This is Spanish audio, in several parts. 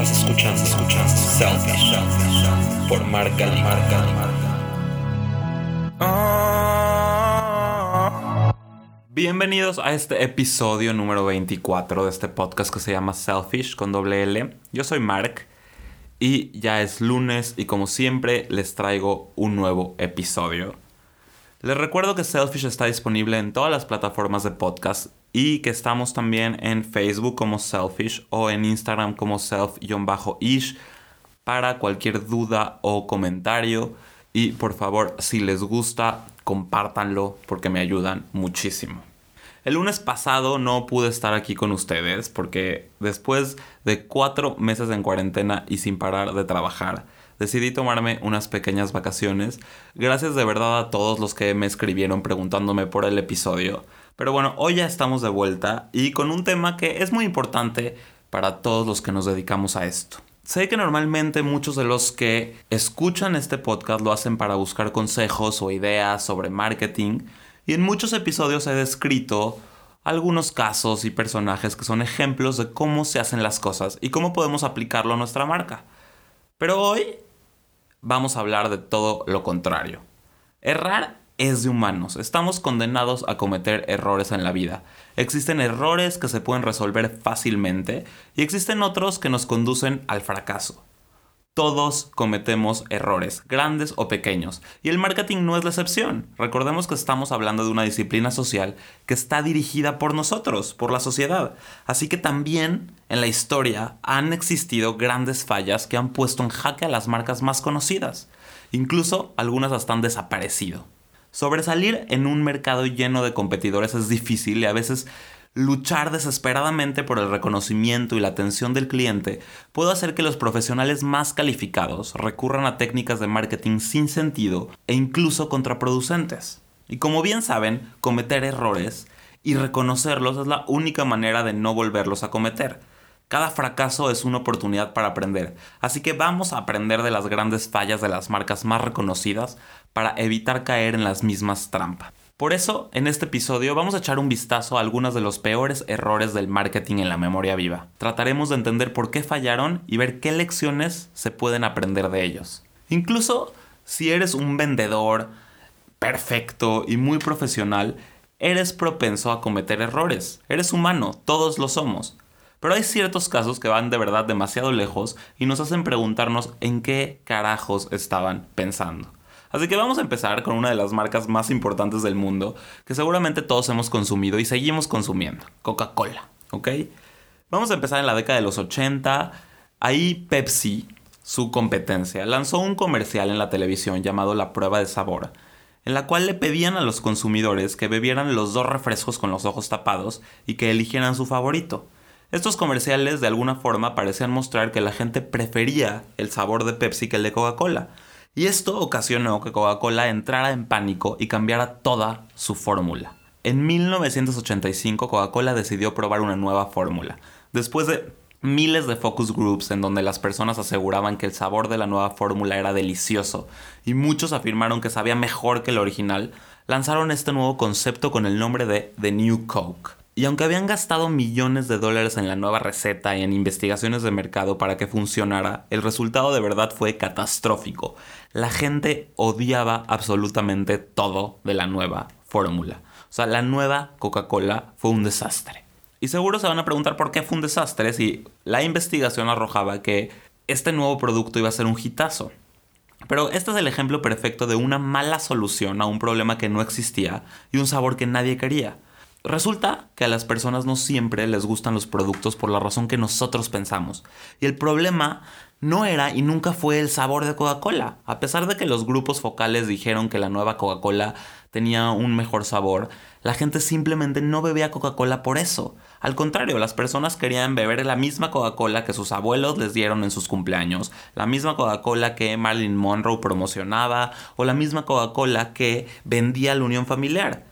Estás escuchando, Selfish por Marca Marca Bienvenidos a este episodio número 24 de este podcast que se llama Selfish con doble L. Yo soy Mark y ya es lunes y como siempre les traigo un nuevo episodio. Les recuerdo que Selfish está disponible en todas las plataformas de podcast y que estamos también en Facebook como Selfish o en Instagram como self-ish para cualquier duda o comentario. Y por favor, si les gusta, compártanlo porque me ayudan muchísimo. El lunes pasado no pude estar aquí con ustedes porque después de cuatro meses en cuarentena y sin parar de trabajar, decidí tomarme unas pequeñas vacaciones. Gracias de verdad a todos los que me escribieron preguntándome por el episodio. Pero bueno, hoy ya estamos de vuelta y con un tema que es muy importante para todos los que nos dedicamos a esto. Sé que normalmente muchos de los que escuchan este podcast lo hacen para buscar consejos o ideas sobre marketing y en muchos episodios he descrito algunos casos y personajes que son ejemplos de cómo se hacen las cosas y cómo podemos aplicarlo a nuestra marca. Pero hoy vamos a hablar de todo lo contrario. Errar es de humanos. Estamos condenados a cometer errores en la vida. Existen errores que se pueden resolver fácilmente y existen otros que nos conducen al fracaso. Todos cometemos errores, grandes o pequeños, y el marketing no es la excepción. Recordemos que estamos hablando de una disciplina social que está dirigida por nosotros, por la sociedad. Así que también en la historia han existido grandes fallas que han puesto en jaque a las marcas más conocidas. Incluso algunas hasta han desaparecido. Sobresalir en un mercado lleno de competidores es difícil y a veces luchar desesperadamente por el reconocimiento y la atención del cliente puede hacer que los profesionales más calificados recurran a técnicas de marketing sin sentido e incluso contraproducentes. Y como bien saben, cometer errores y reconocerlos es la única manera de no volverlos a cometer. Cada fracaso es una oportunidad para aprender, así que vamos a aprender de las grandes fallas de las marcas más reconocidas para evitar caer en las mismas trampas. Por eso, en este episodio vamos a echar un vistazo a algunos de los peores errores del marketing en la memoria viva. Trataremos de entender por qué fallaron y ver qué lecciones se pueden aprender de ellos. Incluso si eres un vendedor perfecto y muy profesional, eres propenso a cometer errores. Eres humano, todos lo somos. Pero hay ciertos casos que van de verdad demasiado lejos y nos hacen preguntarnos en qué carajos estaban pensando. Así que vamos a empezar con una de las marcas más importantes del mundo que seguramente todos hemos consumido y seguimos consumiendo, Coca-Cola, ¿ok? Vamos a empezar en la década de los 80. Ahí Pepsi, su competencia, lanzó un comercial en la televisión llamado La prueba de sabor, en la cual le pedían a los consumidores que bebieran los dos refrescos con los ojos tapados y que eligieran su favorito. Estos comerciales de alguna forma parecían mostrar que la gente prefería el sabor de Pepsi que el de Coca-Cola, y esto ocasionó que Coca-Cola entrara en pánico y cambiara toda su fórmula. En 1985 Coca-Cola decidió probar una nueva fórmula. Después de miles de focus groups en donde las personas aseguraban que el sabor de la nueva fórmula era delicioso y muchos afirmaron que sabía mejor que el original, lanzaron este nuevo concepto con el nombre de The New Coke. Y aunque habían gastado millones de dólares en la nueva receta y en investigaciones de mercado para que funcionara, el resultado de verdad fue catastrófico. La gente odiaba absolutamente todo de la nueva fórmula. O sea, la nueva Coca-Cola fue un desastre. Y seguro se van a preguntar por qué fue un desastre si la investigación arrojaba que este nuevo producto iba a ser un hitazo. Pero este es el ejemplo perfecto de una mala solución a un problema que no existía y un sabor que nadie quería. Resulta que a las personas no siempre les gustan los productos por la razón que nosotros pensamos. Y el problema no era y nunca fue el sabor de Coca-Cola. A pesar de que los grupos focales dijeron que la nueva Coca-Cola tenía un mejor sabor, la gente simplemente no bebía Coca-Cola por eso. Al contrario, las personas querían beber la misma Coca-Cola que sus abuelos les dieron en sus cumpleaños, la misma Coca-Cola que Marilyn Monroe promocionaba o la misma Coca-Cola que vendía la unión familiar.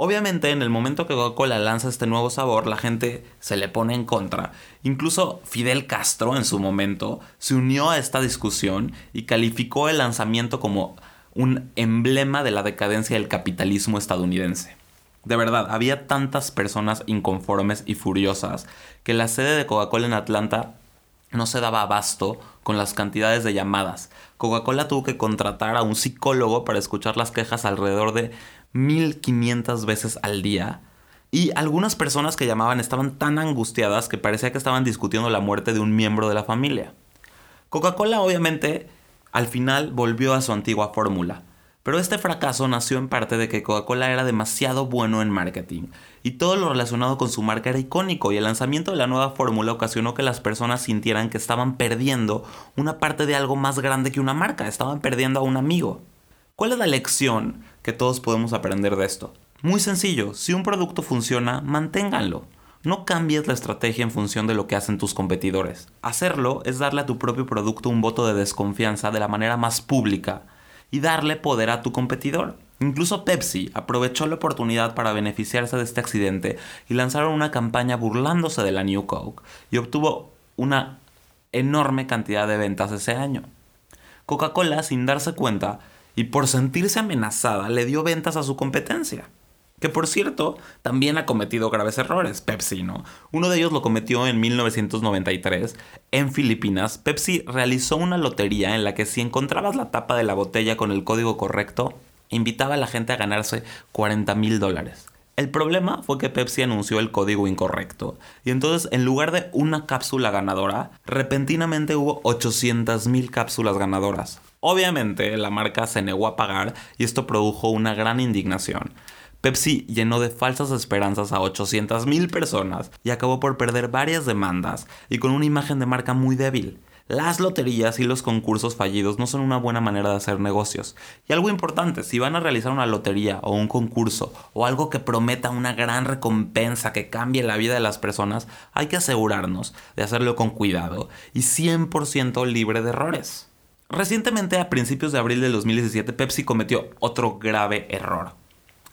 Obviamente, en el momento que Coca-Cola lanza este nuevo sabor, la gente se le pone en contra. Incluso Fidel Castro, en su momento, se unió a esta discusión y calificó el lanzamiento como un emblema de la decadencia del capitalismo estadounidense. De verdad, había tantas personas inconformes y furiosas que la sede de Coca-Cola en Atlanta no se daba abasto con las cantidades de llamadas. Coca-Cola tuvo que contratar a un psicólogo para escuchar las quejas alrededor de 1500 veces al día. Y algunas personas que llamaban estaban tan angustiadas que parecía que estaban discutiendo la muerte de un miembro de la familia. Coca-Cola obviamente al final volvió a su antigua fórmula. Pero este fracaso nació en parte de que Coca-Cola era demasiado bueno en marketing y todo lo relacionado con su marca era icónico y el lanzamiento de la nueva fórmula ocasionó que las personas sintieran que estaban perdiendo una parte de algo más grande que una marca, estaban perdiendo a un amigo. ¿Cuál es la lección que todos podemos aprender de esto? Muy sencillo, si un producto funciona, manténganlo. No cambies la estrategia en función de lo que hacen tus competidores. Hacerlo es darle a tu propio producto un voto de desconfianza de la manera más pública y darle poder a tu competidor. Incluso Pepsi aprovechó la oportunidad para beneficiarse de este accidente y lanzaron una campaña burlándose de la New Coke y obtuvo una enorme cantidad de ventas ese año. Coca-Cola, sin darse cuenta y por sentirse amenazada, le dio ventas a su competencia. Que por cierto, también ha cometido graves errores, Pepsi, ¿no? Uno de ellos lo cometió en 1993. En Filipinas, Pepsi realizó una lotería en la que si encontrabas la tapa de la botella con el código correcto, invitaba a la gente a ganarse 40 mil dólares. El problema fue que Pepsi anunció el código incorrecto, y entonces en lugar de una cápsula ganadora, repentinamente hubo 800 mil cápsulas ganadoras. Obviamente la marca se negó a pagar y esto produjo una gran indignación. Pepsi llenó de falsas esperanzas a 800.000 personas y acabó por perder varias demandas y con una imagen de marca muy débil. Las loterías y los concursos fallidos no son una buena manera de hacer negocios. Y algo importante, si van a realizar una lotería o un concurso o algo que prometa una gran recompensa que cambie la vida de las personas, hay que asegurarnos de hacerlo con cuidado y 100% libre de errores. Recientemente, a principios de abril de 2017, Pepsi cometió otro grave error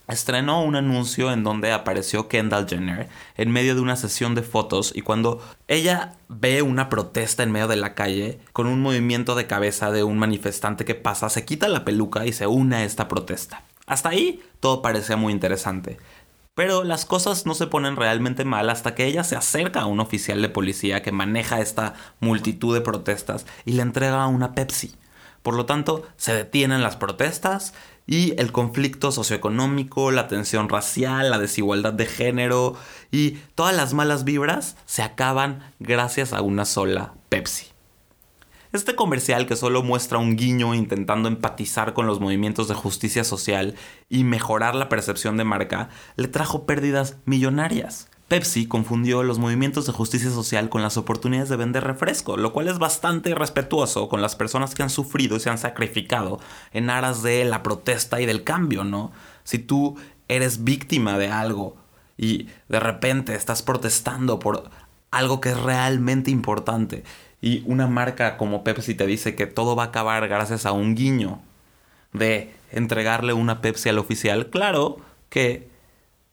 estrenó un anuncio en donde apareció Kendall Jenner en medio de una sesión de fotos y cuando ella ve una protesta en medio de la calle con un movimiento de cabeza de un manifestante que pasa, se quita la peluca y se une a esta protesta. Hasta ahí todo parecía muy interesante. Pero las cosas no se ponen realmente mal hasta que ella se acerca a un oficial de policía que maneja esta multitud de protestas y le entrega una Pepsi. Por lo tanto, se detienen las protestas y el conflicto socioeconómico, la tensión racial, la desigualdad de género y todas las malas vibras se acaban gracias a una sola Pepsi. Este comercial que solo muestra un guiño intentando empatizar con los movimientos de justicia social y mejorar la percepción de marca le trajo pérdidas millonarias. Pepsi confundió los movimientos de justicia social con las oportunidades de vender refresco, lo cual es bastante irrespetuoso con las personas que han sufrido y se han sacrificado en aras de la protesta y del cambio, ¿no? Si tú eres víctima de algo y de repente estás protestando por algo que es realmente importante y una marca como Pepsi te dice que todo va a acabar gracias a un guiño de entregarle una Pepsi al oficial, claro que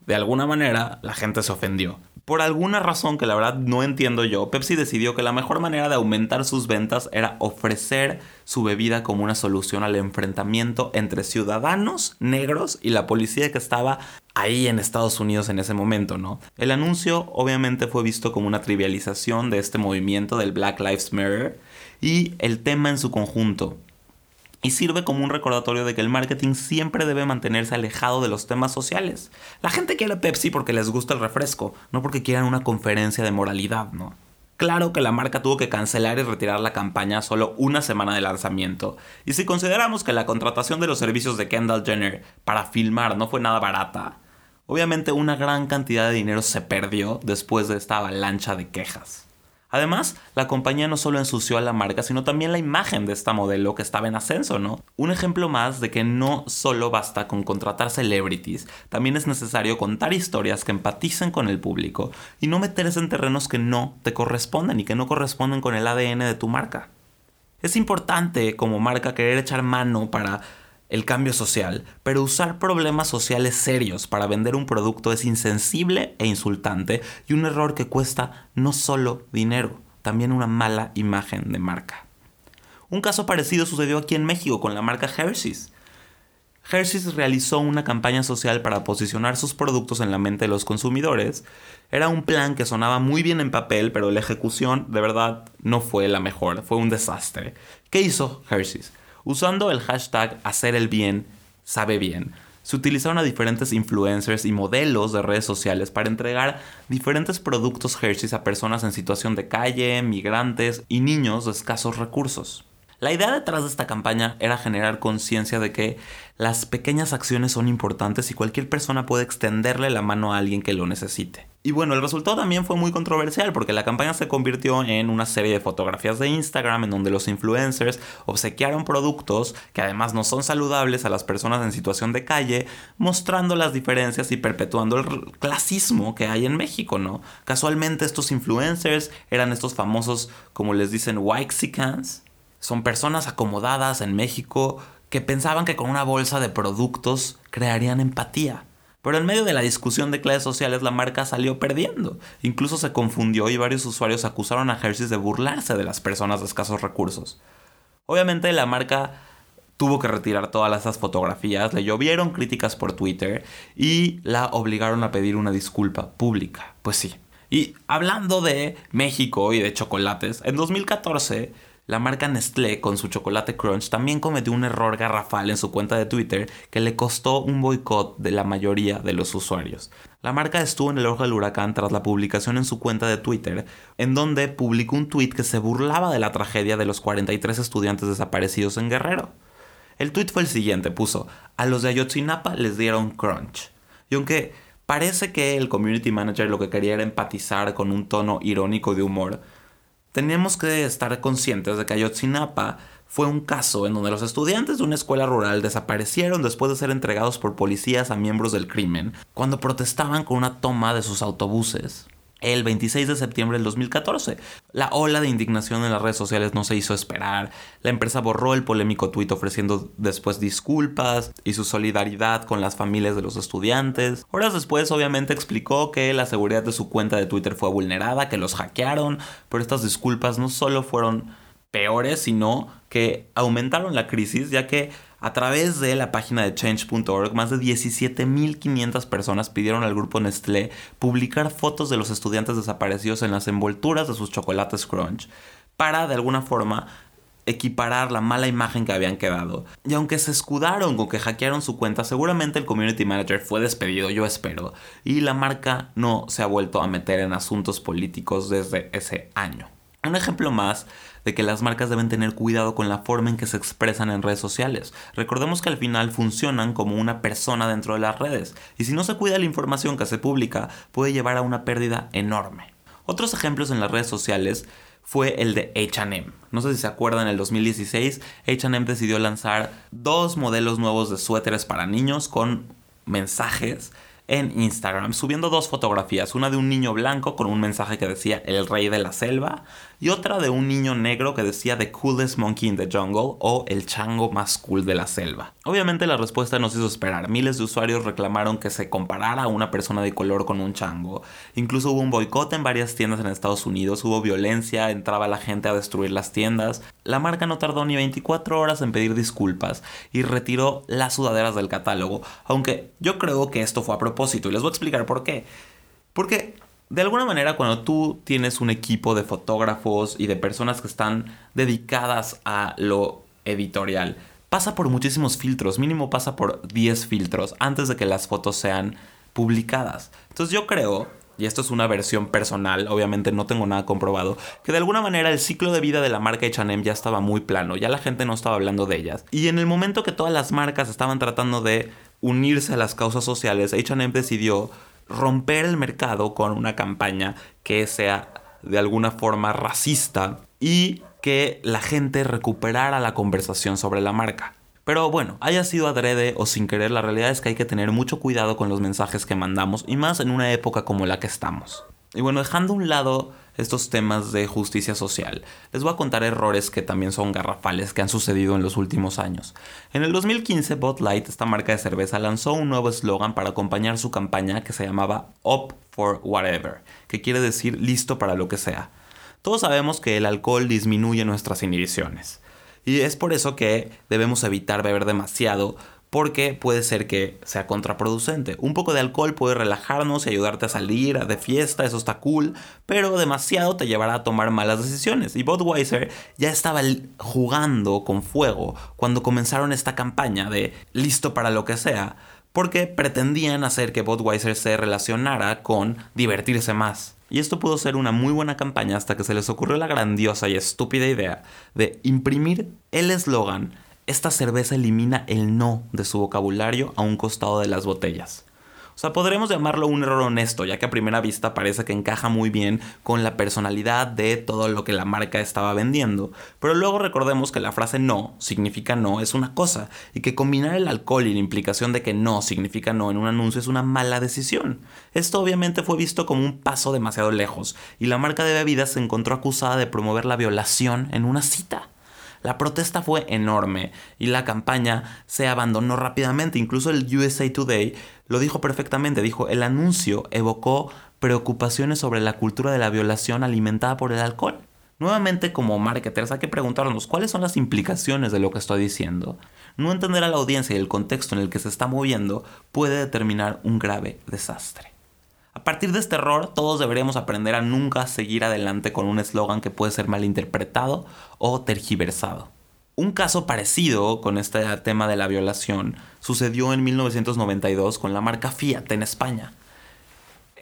de alguna manera la gente se ofendió. Por alguna razón que la verdad no entiendo yo, Pepsi decidió que la mejor manera de aumentar sus ventas era ofrecer su bebida como una solución al enfrentamiento entre ciudadanos negros y la policía que estaba ahí en Estados Unidos en ese momento, ¿no? El anuncio obviamente fue visto como una trivialización de este movimiento del Black Lives Matter y el tema en su conjunto, y sirve como un recordatorio de que el marketing siempre debe mantenerse alejado de los temas sociales. La gente quiere Pepsi porque les gusta el refresco, no porque quieran una conferencia de moralidad, ¿no? Claro que la marca tuvo que cancelar y retirar la campaña solo una semana de lanzamiento. Y si consideramos que la contratación de los servicios de Kendall Jenner para filmar no fue nada barata, obviamente una gran cantidad de dinero se perdió después de esta avalancha de quejas. Además, la compañía no solo ensució a la marca, sino también la imagen de esta modelo que estaba en ascenso, ¿no? Un ejemplo más de que no solo basta con contratar celebrities, también es necesario contar historias que empaticen con el público y no meterse en terrenos que no te corresponden y que no corresponden con el ADN de tu marca. Es importante como marca querer echar mano para el cambio social, pero usar problemas sociales serios para vender un producto es insensible e insultante y un error que cuesta no solo dinero, también una mala imagen de marca. Un caso parecido sucedió aquí en México con la marca Hershey's. Hershey's realizó una campaña social para posicionar sus productos en la mente de los consumidores. Era un plan que sonaba muy bien en papel, pero la ejecución de verdad no fue la mejor, fue un desastre. ¿Qué hizo Hershey's? Usando el hashtag hacer el bien, sabe bien. Se utilizaron a diferentes influencers y modelos de redes sociales para entregar diferentes productos Hershey's a personas en situación de calle, migrantes y niños de escasos recursos. La idea detrás de esta campaña era generar conciencia de que las pequeñas acciones son importantes y cualquier persona puede extenderle la mano a alguien que lo necesite. Y bueno, el resultado también fue muy controversial porque la campaña se convirtió en una serie de fotografías de Instagram en donde los influencers obsequiaron productos que además no son saludables a las personas en situación de calle, mostrando las diferencias y perpetuando el clasismo que hay en México, ¿no? Casualmente estos influencers eran estos famosos, como les dicen, Waxicans, son personas acomodadas en México que pensaban que con una bolsa de productos crearían empatía. Pero en medio de la discusión de clases sociales la marca salió perdiendo. Incluso se confundió y varios usuarios acusaron a Hershey's de burlarse de las personas de escasos recursos. Obviamente la marca tuvo que retirar todas esas fotografías, le llovieron críticas por Twitter y la obligaron a pedir una disculpa pública. Pues sí. Y hablando de México y de chocolates, en 2014 la marca Nestlé con su chocolate crunch también cometió un error garrafal en su cuenta de Twitter que le costó un boicot de la mayoría de los usuarios. La marca estuvo en el ojo del huracán tras la publicación en su cuenta de Twitter, en donde publicó un tweet que se burlaba de la tragedia de los 43 estudiantes desaparecidos en Guerrero. El tweet fue el siguiente, puso, a los de Ayotzinapa les dieron crunch. Y aunque parece que el community manager lo que quería era empatizar con un tono irónico de humor, tenemos que estar conscientes de que Ayotzinapa fue un caso en donde los estudiantes de una escuela rural desaparecieron después de ser entregados por policías a miembros del crimen cuando protestaban con una toma de sus autobuses el 26 de septiembre del 2014. La ola de indignación en las redes sociales no se hizo esperar. La empresa borró el polémico tuit ofreciendo después disculpas y su solidaridad con las familias de los estudiantes. Horas después obviamente explicó que la seguridad de su cuenta de Twitter fue vulnerada, que los hackearon, pero estas disculpas no solo fueron peores, sino que aumentaron la crisis ya que a través de la página de change.org, más de 17.500 personas pidieron al grupo Nestlé publicar fotos de los estudiantes desaparecidos en las envolturas de sus chocolates crunch para, de alguna forma, equiparar la mala imagen que habían quedado. Y aunque se escudaron con que hackearon su cuenta, seguramente el community manager fue despedido, yo espero, y la marca no se ha vuelto a meter en asuntos políticos desde ese año. Un ejemplo más de que las marcas deben tener cuidado con la forma en que se expresan en redes sociales. Recordemos que al final funcionan como una persona dentro de las redes, y si no se cuida la información que se publica, puede llevar a una pérdida enorme. Otros ejemplos en las redes sociales fue el de HM. No sé si se acuerdan, en el 2016 HM decidió lanzar dos modelos nuevos de suéteres para niños con mensajes en Instagram, subiendo dos fotografías, una de un niño blanco con un mensaje que decía el rey de la selva y otra de un niño negro que decía The coolest monkey in the jungle o el chango más cool de la selva. Obviamente la respuesta nos hizo esperar. Miles de usuarios reclamaron que se comparara a una persona de color con un chango. Incluso hubo un boicot en varias tiendas en Estados Unidos, hubo violencia, entraba la gente a destruir las tiendas. La marca no tardó ni 24 horas en pedir disculpas y retiró las sudaderas del catálogo, aunque yo creo que esto fue a propósito y les voy a explicar por qué. Porque de alguna manera cuando tú tienes un equipo de fotógrafos y de personas que están dedicadas a lo editorial, pasa por muchísimos filtros, mínimo pasa por 10 filtros antes de que las fotos sean publicadas. Entonces yo creo, y esto es una versión personal, obviamente no tengo nada comprobado, que de alguna manera el ciclo de vida de la marca H&M ya estaba muy plano, ya la gente no estaba hablando de ellas. Y en el momento que todas las marcas estaban tratando de unirse a las causas sociales, H&M decidió romper el mercado con una campaña que sea de alguna forma racista y que la gente recuperara la conversación sobre la marca. Pero bueno, haya sido adrede o sin querer, la realidad es que hay que tener mucho cuidado con los mensajes que mandamos y más en una época como la que estamos. Y bueno, dejando a un lado estos temas de justicia social, les voy a contar errores que también son garrafales que han sucedido en los últimos años. En el 2015, Bud Light, esta marca de cerveza, lanzó un nuevo eslogan para acompañar su campaña que se llamaba Up for Whatever, que quiere decir listo para lo que sea. Todos sabemos que el alcohol disminuye nuestras inhibiciones. Y es por eso que debemos evitar beber demasiado porque puede ser que sea contraproducente. Un poco de alcohol puede relajarnos y ayudarte a salir de fiesta, eso está cool, pero demasiado te llevará a tomar malas decisiones. Y Budweiser ya estaba jugando con fuego cuando comenzaron esta campaña de listo para lo que sea, porque pretendían hacer que Budweiser se relacionara con divertirse más. Y esto pudo ser una muy buena campaña hasta que se les ocurrió la grandiosa y estúpida idea de imprimir el eslogan esta cerveza elimina el no de su vocabulario a un costado de las botellas. O sea, podremos llamarlo un error honesto, ya que a primera vista parece que encaja muy bien con la personalidad de todo lo que la marca estaba vendiendo. Pero luego recordemos que la frase no significa no es una cosa, y que combinar el alcohol y la implicación de que no significa no en un anuncio es una mala decisión. Esto obviamente fue visto como un paso demasiado lejos, y la marca de bebidas se encontró acusada de promover la violación en una cita. La protesta fue enorme y la campaña se abandonó rápidamente. Incluso el USA Today lo dijo perfectamente. Dijo, el anuncio evocó preocupaciones sobre la cultura de la violación alimentada por el alcohol. Nuevamente, como marketers, hay que preguntarnos cuáles son las implicaciones de lo que estoy diciendo. No entender a la audiencia y el contexto en el que se está moviendo puede determinar un grave desastre. A partir de este error, todos deberíamos aprender a nunca seguir adelante con un eslogan que puede ser malinterpretado o tergiversado. Un caso parecido con este tema de la violación sucedió en 1992 con la marca Fiat en España.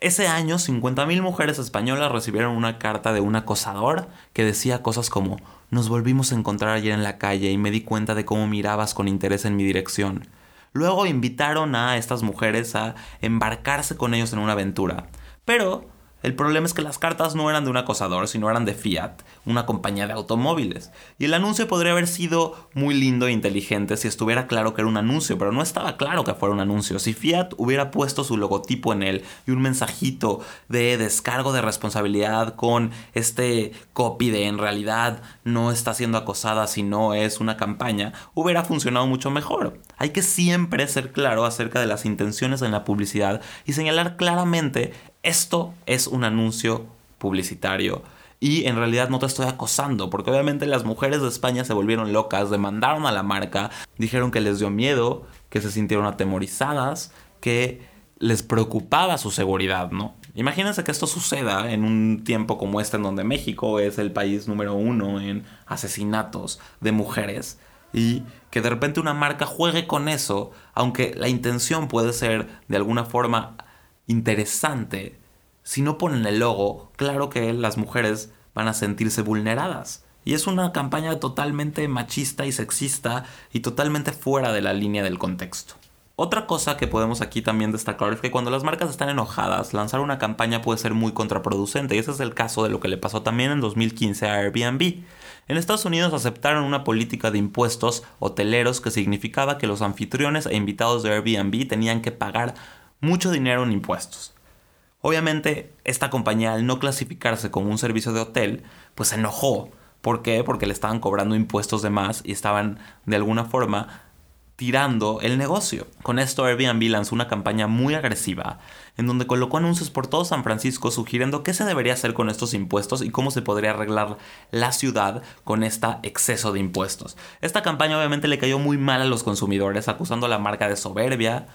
Ese año, 50.000 mujeres españolas recibieron una carta de un acosador que decía cosas como Nos volvimos a encontrar ayer en la calle y me di cuenta de cómo mirabas con interés en mi dirección. Luego invitaron a estas mujeres a embarcarse con ellos en una aventura. Pero el problema es que las cartas no eran de un acosador, sino eran de Fiat, una compañía de automóviles. Y el anuncio podría haber sido muy lindo e inteligente si estuviera claro que era un anuncio, pero no estaba claro que fuera un anuncio. Si Fiat hubiera puesto su logotipo en él y un mensajito de descargo de responsabilidad con este copy de en realidad no está siendo acosada si no es una campaña, hubiera funcionado mucho mejor. Hay que siempre ser claro acerca de las intenciones en la publicidad y señalar claramente esto es un anuncio publicitario. Y en realidad no te estoy acosando, porque obviamente las mujeres de España se volvieron locas, demandaron a la marca, dijeron que les dio miedo, que se sintieron atemorizadas, que les preocupaba su seguridad, ¿no? Imagínense que esto suceda en un tiempo como este en donde México es el país número uno en asesinatos de mujeres y que de repente una marca juegue con eso, aunque la intención puede ser de alguna forma interesante, si no ponen el logo, claro que las mujeres van a sentirse vulneradas. Y es una campaña totalmente machista y sexista y totalmente fuera de la línea del contexto. Otra cosa que podemos aquí también destacar es que cuando las marcas están enojadas, lanzar una campaña puede ser muy contraproducente y ese es el caso de lo que le pasó también en 2015 a Airbnb. En Estados Unidos aceptaron una política de impuestos hoteleros que significaba que los anfitriones e invitados de Airbnb tenían que pagar mucho dinero en impuestos. Obviamente, esta compañía al no clasificarse como un servicio de hotel, pues se enojó. ¿Por qué? Porque le estaban cobrando impuestos de más y estaban de alguna forma tirando el negocio. Con esto Airbnb lanzó una campaña muy agresiva en donde colocó anuncios por todo San Francisco sugiriendo qué se debería hacer con estos impuestos y cómo se podría arreglar la ciudad con este exceso de impuestos. Esta campaña obviamente le cayó muy mal a los consumidores, acusando a la marca de soberbia,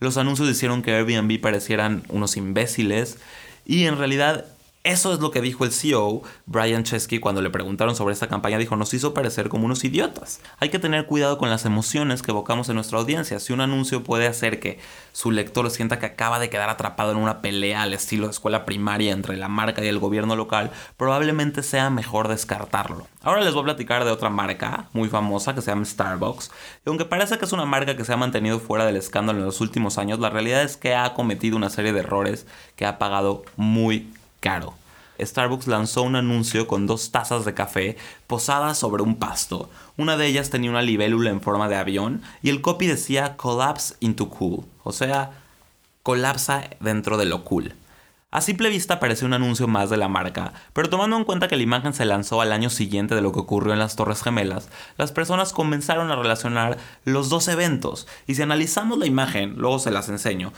los anuncios hicieron que Airbnb parecieran unos imbéciles y en realidad eso es lo que dijo el CEO, Brian Chesky, cuando le preguntaron sobre esta campaña. Dijo, nos hizo parecer como unos idiotas. Hay que tener cuidado con las emociones que evocamos en nuestra audiencia. Si un anuncio puede hacer que su lector sienta que acaba de quedar atrapado en una pelea al estilo de escuela primaria entre la marca y el gobierno local, probablemente sea mejor descartarlo. Ahora les voy a platicar de otra marca muy famosa que se llama Starbucks. Y aunque parece que es una marca que se ha mantenido fuera del escándalo en los últimos años, la realidad es que ha cometido una serie de errores que ha pagado muy caro. Starbucks lanzó un anuncio con dos tazas de café posadas sobre un pasto. Una de ellas tenía una libélula en forma de avión y el copy decía Collapse into Cool, o sea, colapsa dentro de lo cool. A simple vista parece un anuncio más de la marca, pero tomando en cuenta que la imagen se lanzó al año siguiente de lo que ocurrió en las Torres Gemelas, las personas comenzaron a relacionar los dos eventos, y si analizamos la imagen, luego se las enseño,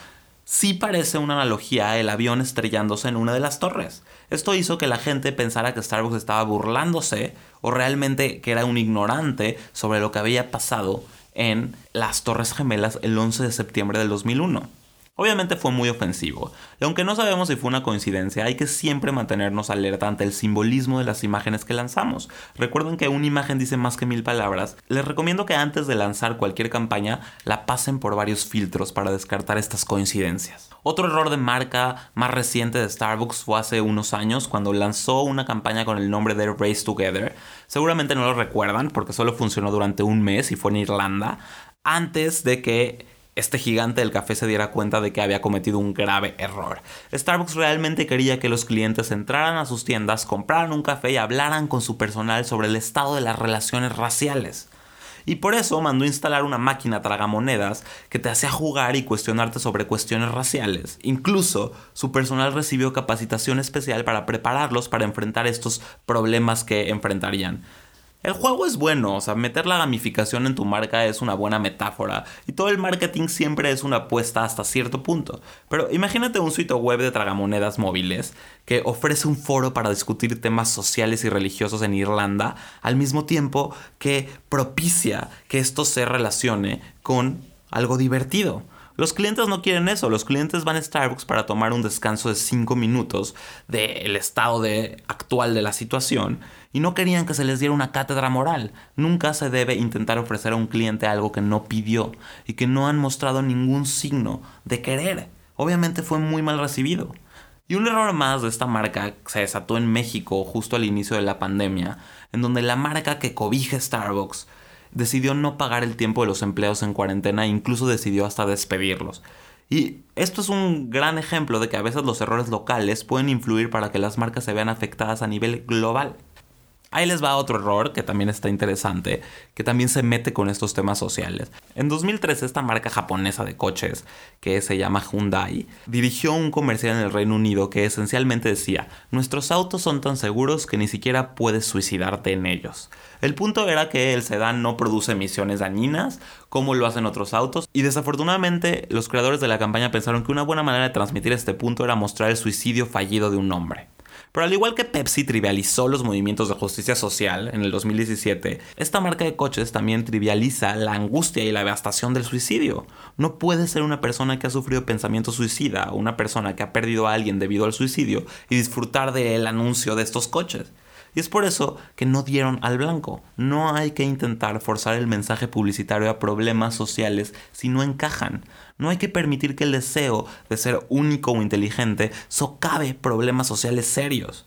sí parece una analogía el avión estrellándose en una de las torres. Esto hizo que la gente pensara que Starbucks estaba burlándose o realmente que era un ignorante sobre lo que había pasado en las Torres Gemelas el 11 de septiembre del 2001. Obviamente fue muy ofensivo, y aunque no sabemos si fue una coincidencia, hay que siempre mantenernos alerta ante el simbolismo de las imágenes que lanzamos. Recuerden que una imagen dice más que mil palabras. Les recomiendo que antes de lanzar cualquier campaña la pasen por varios filtros para descartar estas coincidencias. Otro error de marca más reciente de Starbucks fue hace unos años cuando lanzó una campaña con el nombre de Race Together. Seguramente no lo recuerdan porque solo funcionó durante un mes y fue en Irlanda antes de que este gigante del café se diera cuenta de que había cometido un grave error. Starbucks realmente quería que los clientes entraran a sus tiendas, compraran un café y hablaran con su personal sobre el estado de las relaciones raciales. Y por eso mandó instalar una máquina tragamonedas que te hacía jugar y cuestionarte sobre cuestiones raciales. Incluso su personal recibió capacitación especial para prepararlos para enfrentar estos problemas que enfrentarían. El juego es bueno, o sea, meter la gamificación en tu marca es una buena metáfora y todo el marketing siempre es una apuesta hasta cierto punto. Pero imagínate un sitio web de tragamonedas móviles que ofrece un foro para discutir temas sociales y religiosos en Irlanda al mismo tiempo que propicia que esto se relacione con algo divertido. Los clientes no quieren eso, los clientes van a Starbucks para tomar un descanso de 5 minutos del estado actual de la situación y no querían que se les diera una cátedra moral. Nunca se debe intentar ofrecer a un cliente algo que no pidió y que no han mostrado ningún signo de querer. Obviamente fue muy mal recibido. Y un error más de esta marca se desató en México justo al inicio de la pandemia, en donde la marca que cobija Starbucks decidió no pagar el tiempo de los empleados en cuarentena e incluso decidió hasta despedirlos. Y esto es un gran ejemplo de que a veces los errores locales pueden influir para que las marcas se vean afectadas a nivel global. Ahí les va otro error que también está interesante, que también se mete con estos temas sociales. En 2013 esta marca japonesa de coches, que se llama Hyundai, dirigió un comercial en el Reino Unido que esencialmente decía, nuestros autos son tan seguros que ni siquiera puedes suicidarte en ellos. El punto era que el sedán no produce emisiones dañinas como lo hacen otros autos y desafortunadamente los creadores de la campaña pensaron que una buena manera de transmitir este punto era mostrar el suicidio fallido de un hombre. Pero al igual que Pepsi trivializó los movimientos de justicia social en el 2017, esta marca de coches también trivializa la angustia y la devastación del suicidio. No puede ser una persona que ha sufrido pensamiento suicida o una persona que ha perdido a alguien debido al suicidio y disfrutar del anuncio de estos coches. Y es por eso que no dieron al blanco. No hay que intentar forzar el mensaje publicitario a problemas sociales si no encajan. No hay que permitir que el deseo de ser único o inteligente socave problemas sociales serios.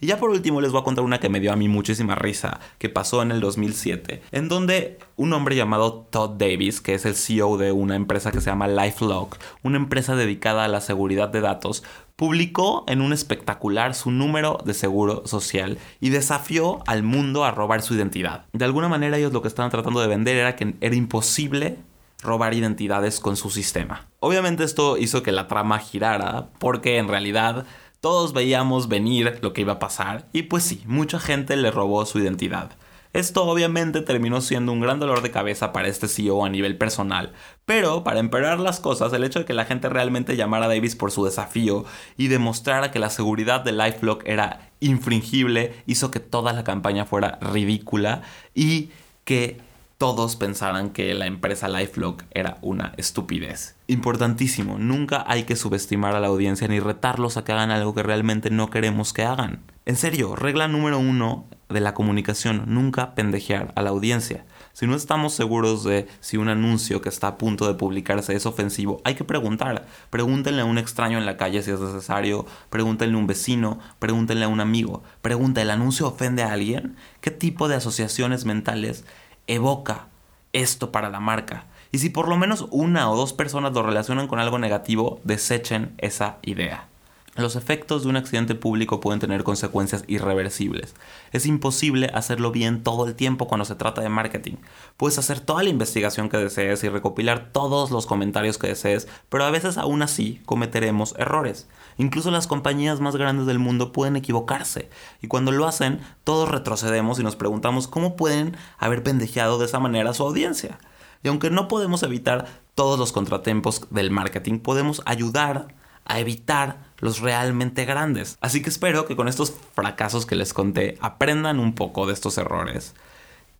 Y ya por último les voy a contar una que me dio a mí muchísima risa, que pasó en el 2007, en donde un hombre llamado Todd Davis, que es el CEO de una empresa que se llama LifeLock, una empresa dedicada a la seguridad de datos, publicó en un espectacular su número de seguro social y desafió al mundo a robar su identidad. De alguna manera ellos lo que estaban tratando de vender era que era imposible robar identidades con su sistema. Obviamente esto hizo que la trama girara porque en realidad todos veíamos venir lo que iba a pasar y pues sí, mucha gente le robó su identidad. Esto obviamente terminó siendo un gran dolor de cabeza para este CEO a nivel personal, pero para empeorar las cosas, el hecho de que la gente realmente llamara a Davis por su desafío y demostrara que la seguridad de LifeLock era infringible hizo que toda la campaña fuera ridícula y que todos pensaran que la empresa LifeLock era una estupidez. Importantísimo, nunca hay que subestimar a la audiencia ni retarlos a que hagan algo que realmente no queremos que hagan. En serio, regla número uno de la comunicación, nunca pendejear a la audiencia. Si no estamos seguros de si un anuncio que está a punto de publicarse es ofensivo, hay que preguntar. Pregúntenle a un extraño en la calle si es necesario, pregúntenle a un vecino, pregúntenle a un amigo. Pregunta, ¿el anuncio ofende a alguien? ¿Qué tipo de asociaciones mentales evoca esto para la marca? Y si por lo menos una o dos personas lo relacionan con algo negativo, desechen esa idea. Los efectos de un accidente público pueden tener consecuencias irreversibles. Es imposible hacerlo bien todo el tiempo cuando se trata de marketing. Puedes hacer toda la investigación que desees y recopilar todos los comentarios que desees, pero a veces aún así cometeremos errores. Incluso las compañías más grandes del mundo pueden equivocarse. Y cuando lo hacen, todos retrocedemos y nos preguntamos cómo pueden haber pendejeado de esa manera a su audiencia. Y aunque no podemos evitar todos los contratiempos del marketing, podemos ayudar a evitar los realmente grandes. Así que espero que con estos fracasos que les conté aprendan un poco de estos errores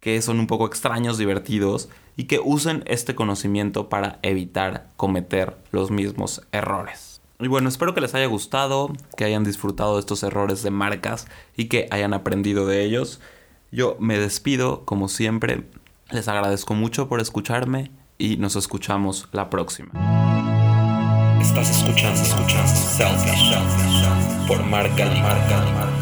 que son un poco extraños, divertidos y que usen este conocimiento para evitar cometer los mismos errores. Y bueno, espero que les haya gustado, que hayan disfrutado de estos errores de marcas y que hayan aprendido de ellos. Yo me despido, como siempre, les agradezco mucho por escucharme y nos escuchamos la próxima. Estás escuchando, escuchando Selfish por Marca Marca Marca.